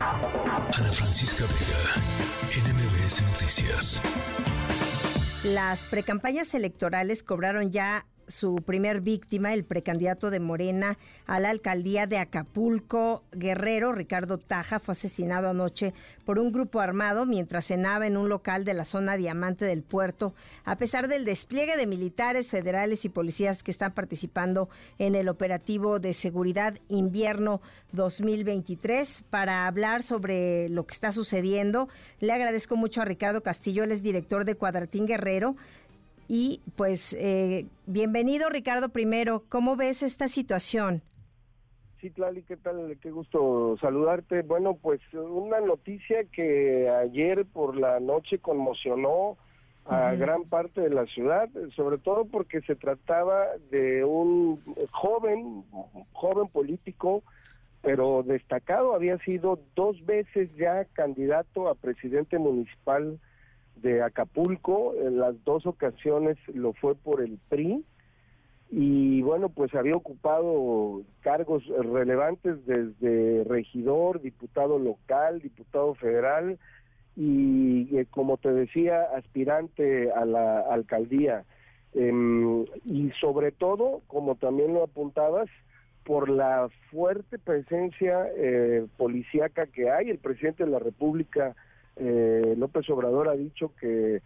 Ana Francisca Vega, NMBS Noticias. Las precampañas electorales cobraron ya su primer víctima, el precandidato de Morena a la alcaldía de Acapulco, Guerrero, Ricardo Taja, fue asesinado anoche por un grupo armado mientras cenaba en un local de la zona diamante del puerto, a pesar del despliegue de militares federales y policías que están participando en el operativo de seguridad invierno 2023. Para hablar sobre lo que está sucediendo, le agradezco mucho a Ricardo Castillo, él es director de Cuadratín Guerrero. Y pues eh, bienvenido Ricardo primero, ¿cómo ves esta situación? Sí, Tlali, ¿qué tal? Qué gusto saludarte. Bueno, pues una noticia que ayer por la noche conmocionó a gran parte de la ciudad, sobre todo porque se trataba de un joven, joven político, pero destacado, había sido dos veces ya candidato a presidente municipal de Acapulco, en las dos ocasiones lo fue por el PRI y bueno, pues había ocupado cargos relevantes desde regidor, diputado local, diputado federal y eh, como te decía, aspirante a la alcaldía. Em, y sobre todo, como también lo apuntabas, por la fuerte presencia eh, policíaca que hay, el presidente de la República eh, López Obrador ha dicho que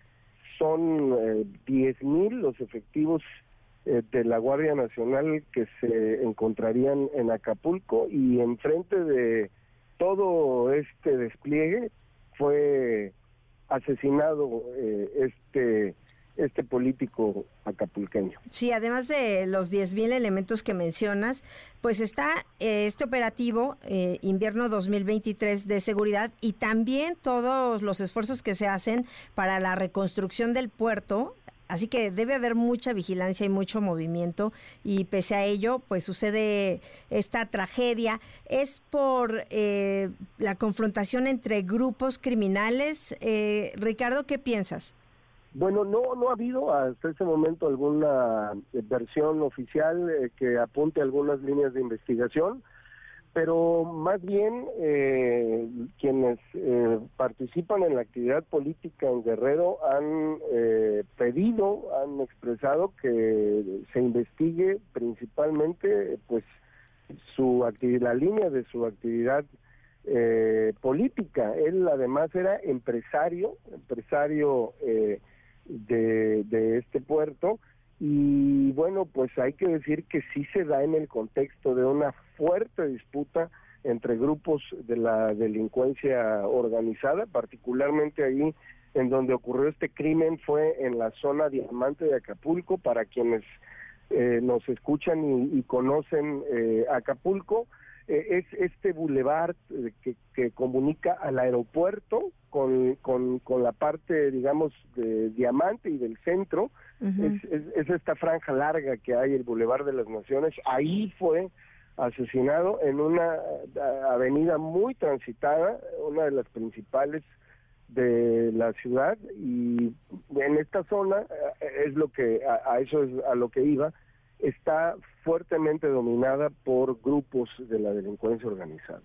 son eh, 10 mil los efectivos eh, de la Guardia Nacional que se encontrarían en Acapulco. Y enfrente de todo este despliegue fue asesinado eh, este este político acapulqueño. Sí, además de los 10.000 elementos que mencionas, pues está eh, este operativo eh, invierno 2023 de seguridad y también todos los esfuerzos que se hacen para la reconstrucción del puerto. Así que debe haber mucha vigilancia y mucho movimiento y pese a ello, pues sucede esta tragedia. ¿Es por eh, la confrontación entre grupos criminales? Ricardo, ¿qué piensas? Bueno, no, no ha habido hasta este momento alguna eh, versión oficial eh, que apunte algunas líneas de investigación, pero más bien eh, quienes participan en la actividad política en Guerrero han pedido, han expresado que se investigue principalmente, pues, su la línea de su actividad política. Él además era empresario, empresario de, de este puerto. Y bueno, pues hay que decir que sí se da en el contexto de una fuerte disputa entre grupos de la delincuencia organizada, particularmente ahí en donde ocurrió este crimen fue en la zona diamante de Acapulco, para quienes eh, nos escuchan y, conocen eh, Acapulco, eh, es este bulevar que, que comunica al aeropuerto con, con, con la parte, digamos, de Diamante y del centro, es, esta franja larga que hay, el Boulevard de las Naciones, ahí fue asesinado en una avenida muy transitada, una de las principales de la ciudad. Y en esta zona eh, es lo que a, eso es a lo que iba está fuertemente dominada por grupos de la delincuencia organizada.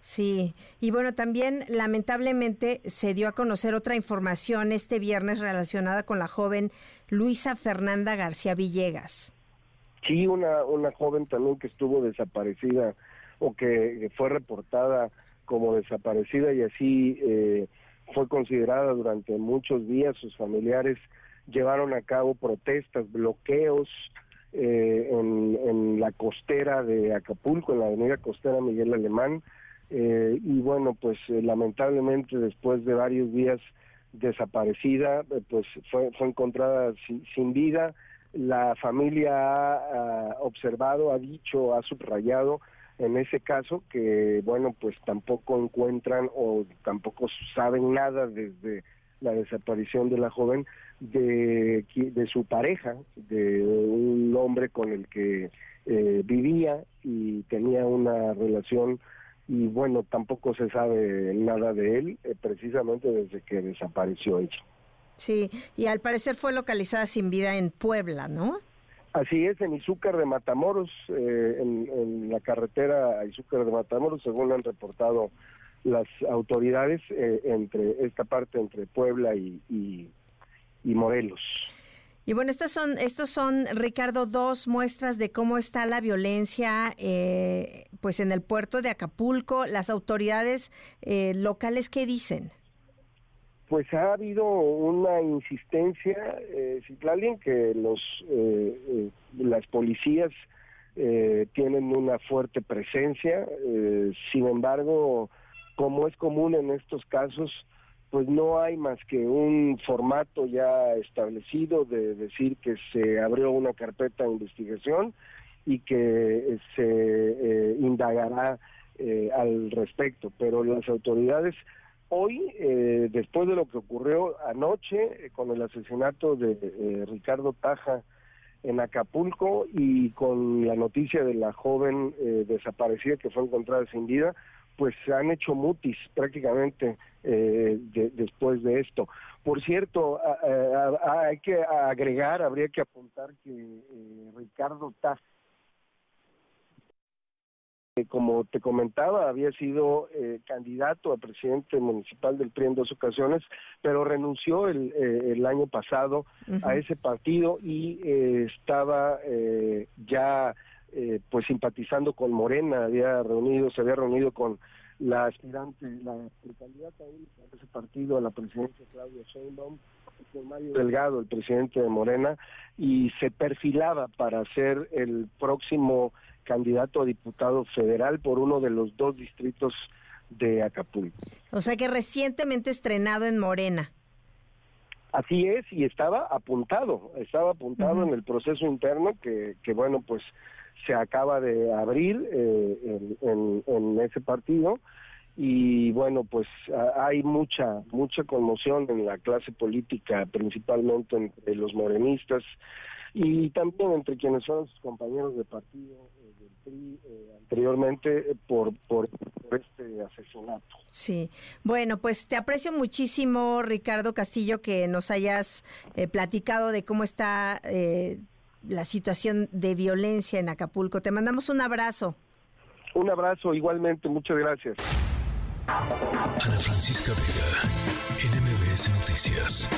Sí, y bueno, también lamentablemente se dio a conocer otra información este viernes relacionada con la joven Luisa Fernanda García Villegas. Sí, una, una joven también que estuvo desaparecida o que fue reportada como desaparecida y así eh, fue considerada durante muchos días. Sus familiares llevaron a cabo protestas, bloqueos eh, en, la costera de Acapulco, en la avenida costera Miguel Alemán eh, y bueno, pues eh, lamentablemente después de varios días desaparecida, eh, pues fue, fue encontrada sin, vida. La familia ha, observado, ha dicho, ha subrayado en ese caso que, bueno, pues tampoco encuentran o tampoco saben nada desde la desaparición de la joven de, de su pareja, de un hombre con el que vivía y tenía una relación y bueno, tampoco se sabe nada de él, eh, precisamente desde que desapareció ella. Sí, y al parecer fue localizada sin vida en Puebla, ¿no? Así es, en Izúcar de Matamoros, eh, en, la carretera a Izúcar de Matamoros, según han reportado las autoridades eh, entre esta parte entre Puebla y, y, Morelos. Y bueno, estas son, estos son, Ricardo, dos muestras de cómo está la violencia, eh, pues en el puerto de Acapulco. Las autoridades eh, locales, ¿qué dicen? Pues ha habido una insistencia, eh, en que los las policías tienen una fuerte presencia. sin embargo, como es común en estos casos, pues no hay más que un formato ya establecido de decir que se abrió una carpeta de investigación y que se eh, indagará eh, al respecto. Pero las autoridades hoy, eh, después de lo que ocurrió anoche con el asesinato de Ricardo Taja en Acapulco y con la noticia de la joven desaparecida que fue encontrada sin vida, pues se han hecho mutis prácticamente eh, después de esto. Por cierto, hay que agregar, habría que apuntar que eh, Ricardo Taz, como te comentaba, había sido eh, candidato a presidente municipal del PRI en dos ocasiones, pero renunció el, el año pasado a ese partido y estaba ya eh, pues simpatizando con Morena, había reunido, se había reunido con la aspirante, la candidata de ese partido a la presidencia, Claudia Sheinbaum, con Mario Delgado, el presidente de Morena, y se perfilaba para ser el próximo candidato a diputado federal por uno de los dos distritos de Acapulco. O sea que recientemente estrenado en Morena. Así es, y estaba apuntado, estaba apuntado en el proceso interno que, que bueno, pues se acaba de abrir eh, en, ese partido. Y bueno pues hay mucha mucha conmoción en la clase política principalmente entre los morenistas y también entre quienes son sus compañeros de partido eh, del PRI eh, anteriormente por, por, este asesinato. Sí, bueno, pues te aprecio muchísimo, Ricardo Castillo, que nos hayas platicado de cómo está la situación de violencia en Acapulco. Te mandamos un abrazo. Un abrazo igualmente, muchas gracias. Ana Francisca Vega, NMBS Noticias.